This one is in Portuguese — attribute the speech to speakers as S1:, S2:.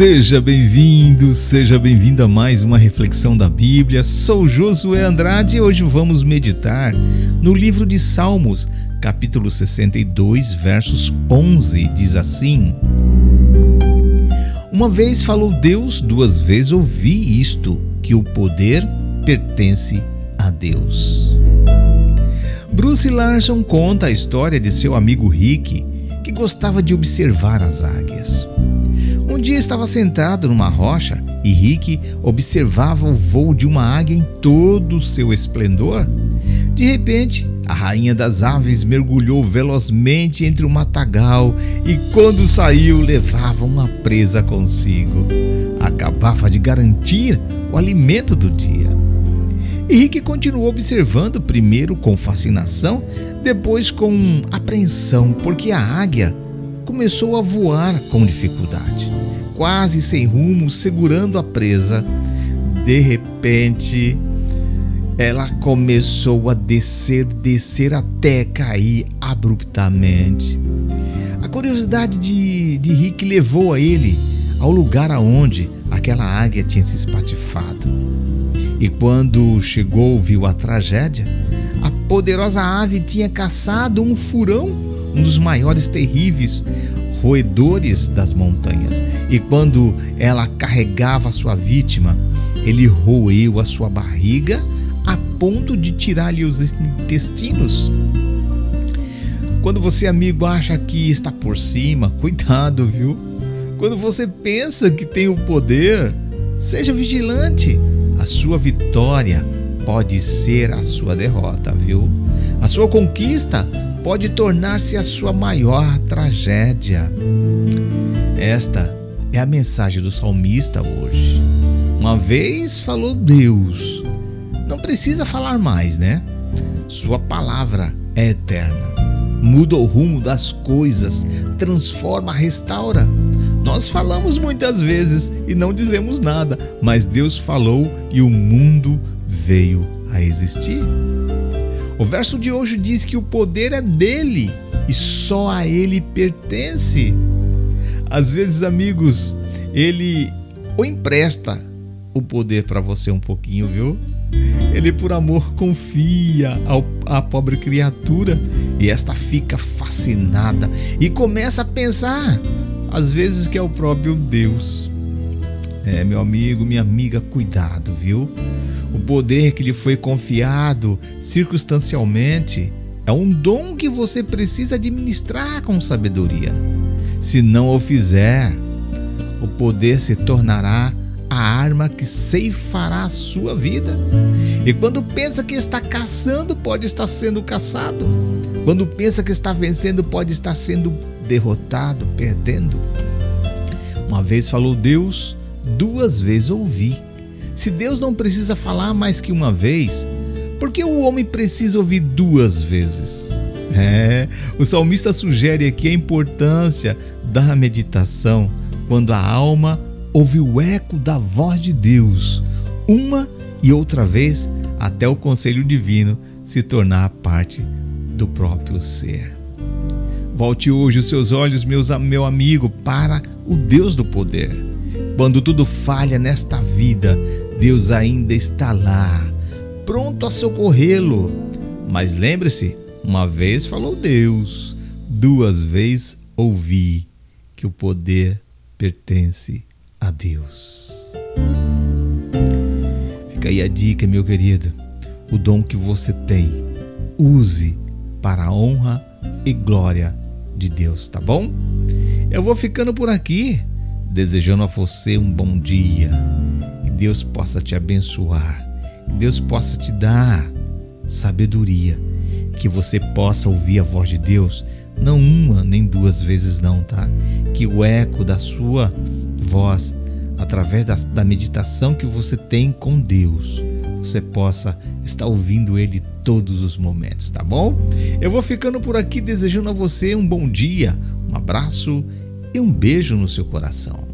S1: Seja bem-vindo, seja bem-vinda a mais uma reflexão da Bíblia. Sou Josué Andrade e hoje vamos meditar no livro de Salmos, capítulo 62, versos 11. Diz assim: Uma vez falou Deus, duas vezes ouvi isto, que o poder pertence a Deus. Bruce Larson conta a história de seu amigo Rick, que gostava de observar as águias. Um dia estava sentado numa rocha e Rick observava o voo de uma águia em todo o seu esplendor. De repente, a rainha das aves mergulhou velozmente entre o matagal e, quando saiu, levava uma presa consigo. Acabava de garantir o alimento do dia. Rick continuou observando, primeiro com fascinação, depois com apreensão, porque a águia começou a voar com dificuldade quase sem rumo, segurando a presa. De repente, ela começou a descer, descer até cair abruptamente. A curiosidade de, de Rick levou a ele ao lugar aonde aquela águia tinha se espatifado. E quando chegou, viu a tragédia. A poderosa ave tinha caçado um furão, um dos maiores terríveis, roedores das montanhas. E quando ela carregava sua vítima, ele roeu a sua barriga a ponto de tirar-lhe os intestinos. Quando você, amigo, acha que está por cima, cuidado, viu? Quando você pensa que tem o poder, seja vigilante. A sua vitória pode ser a sua derrota, viu? A sua conquista pode tornar-se a sua maior tragédia. Esta é a mensagem do salmista hoje. Uma vez falou Deus, não precisa falar mais, né? Sua palavra é eterna. Muda o rumo das coisas, transforma, restaura. Nós falamos muitas vezes e não dizemos nada, mas Deus falou e o mundo veio a existir. O verso de hoje diz que o poder é dele e só a ele pertence. Às vezes, amigos, ele o empresta o poder para você um pouquinho, viu? Ele por amor confia ao, à pobre criatura e esta fica fascinada e começa a pensar, às vezes, que é o próprio Deus. É, meu amigo, minha amiga, cuidado, viu? O poder que lhe foi confiado circunstancialmente é um dom que você precisa administrar com sabedoria. Se não o fizer, o poder se tornará a arma que ceifará a sua vida. E quando pensa que está caçando, pode estar sendo caçado. Quando pensa que está vencendo, pode estar sendo derrotado, perdendo. Uma vez falou Deus, duas vezes ouvi. Se Deus não precisa falar mais que uma vez, por que o homem precisa ouvir duas vezes? É, o salmista sugere aqui a importância da meditação quando a alma ouve o eco da voz de Deus, uma e outra vez, até o conselho divino se tornar parte do próprio ser. Volte hoje os seus olhos, meus, meu amigo, para o Deus do poder. Quando tudo falha nesta vida, Deus ainda está lá, pronto a socorrê-lo. Mas lembre-se, uma vez falou Deus, duas vezes ouvi que o poder pertence a Deus. Fica aí a dica, meu querido. O dom que você tem, use para a honra e glória de Deus, tá bom? Eu vou ficando por aqui, desejando a você um bom dia Deus possa te abençoar, que Deus possa te dar sabedoria, que você possa ouvir a voz de Deus, não uma nem duas vezes, não, tá? Que o eco da sua voz, através da, da meditação que você tem com Deus, você possa estar ouvindo Ele todos os momentos, tá bom? Eu vou ficando por aqui desejando a você um bom dia, um abraço e um beijo no seu coração.